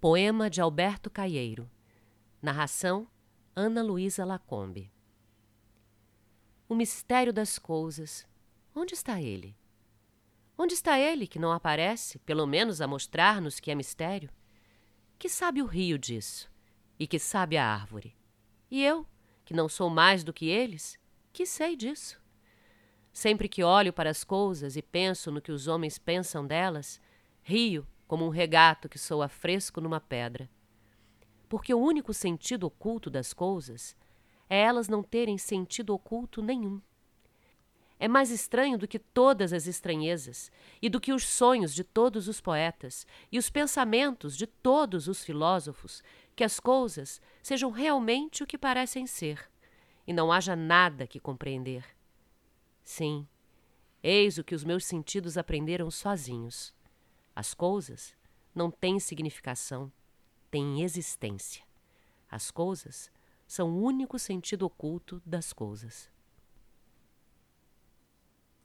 Poema de Alberto Caieiro. Narração: Ana Luísa Lacombe. O mistério das coisas. Onde está ele? Onde está ele que não aparece, pelo menos a mostrar-nos que é mistério? Que sabe o rio disso? E que sabe a árvore? E eu, que não sou mais do que eles, que sei disso? Sempre que olho para as coisas e penso no que os homens pensam delas, rio como um regato que soa fresco numa pedra. Porque o único sentido oculto das coisas é elas não terem sentido oculto nenhum. É mais estranho do que todas as estranhezas, e do que os sonhos de todos os poetas, e os pensamentos de todos os filósofos, que as coisas sejam realmente o que parecem ser, e não haja nada que compreender. Sim, eis o que os meus sentidos aprenderam sozinhos. As coisas não têm significação, têm existência. As coisas são o único sentido oculto das coisas.